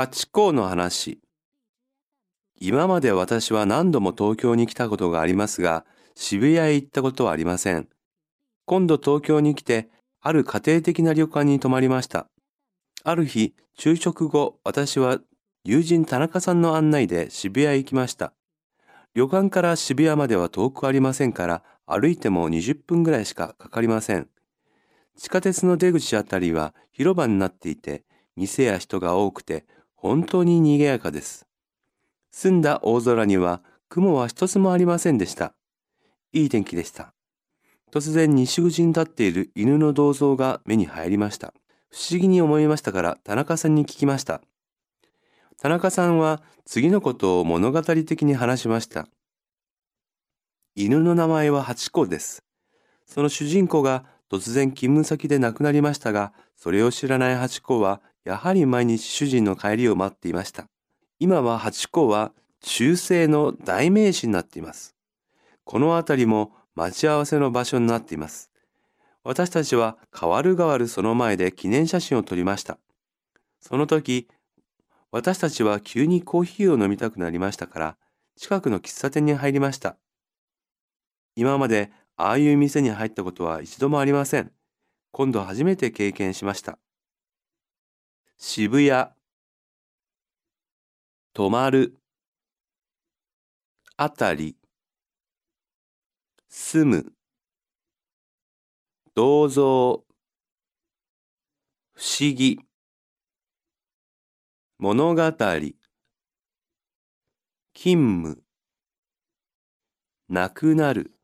八甲の話。今まで私は何度も東京に来たことがありますが、渋谷へ行ったことはありません。今度東京に来て、ある家庭的な旅館に泊まりました。ある日、昼食後、私は友人田中さんの案内で渋谷へ行きました。旅館から渋谷までは遠くありませんから、歩いても20分ぐらいしかかかりません。地下鉄の出口あたりは広場になっていて、店や人が多くて、本当に賑やかです。澄んだ大空には雲は一つもありませんでした。いい天気でした。突然西口に立っている犬の銅像が目に入りました。不思議に思いましたから田中さんに聞きました。田中さんは次のことを物語的に話しました。犬の名前はハチ公です。その主人公が突然勤務先で亡くなりましたが、それを知らないハチ公はやはり毎日主人の帰りを待っていました。今はハチ公は中世の代名詞になっています。この辺りも待ち合わせの場所になっています。私たちは変わる変わるその前で記念写真を撮りました。その時、私たちは急にコーヒーを飲みたくなりましたから、近くの喫茶店に入りました。今までああいう店に入ったことは一度もありません。今度初めて経験しました。渋谷。泊まる。あたり。住む。銅像不思議。物語。勤務。なくなる。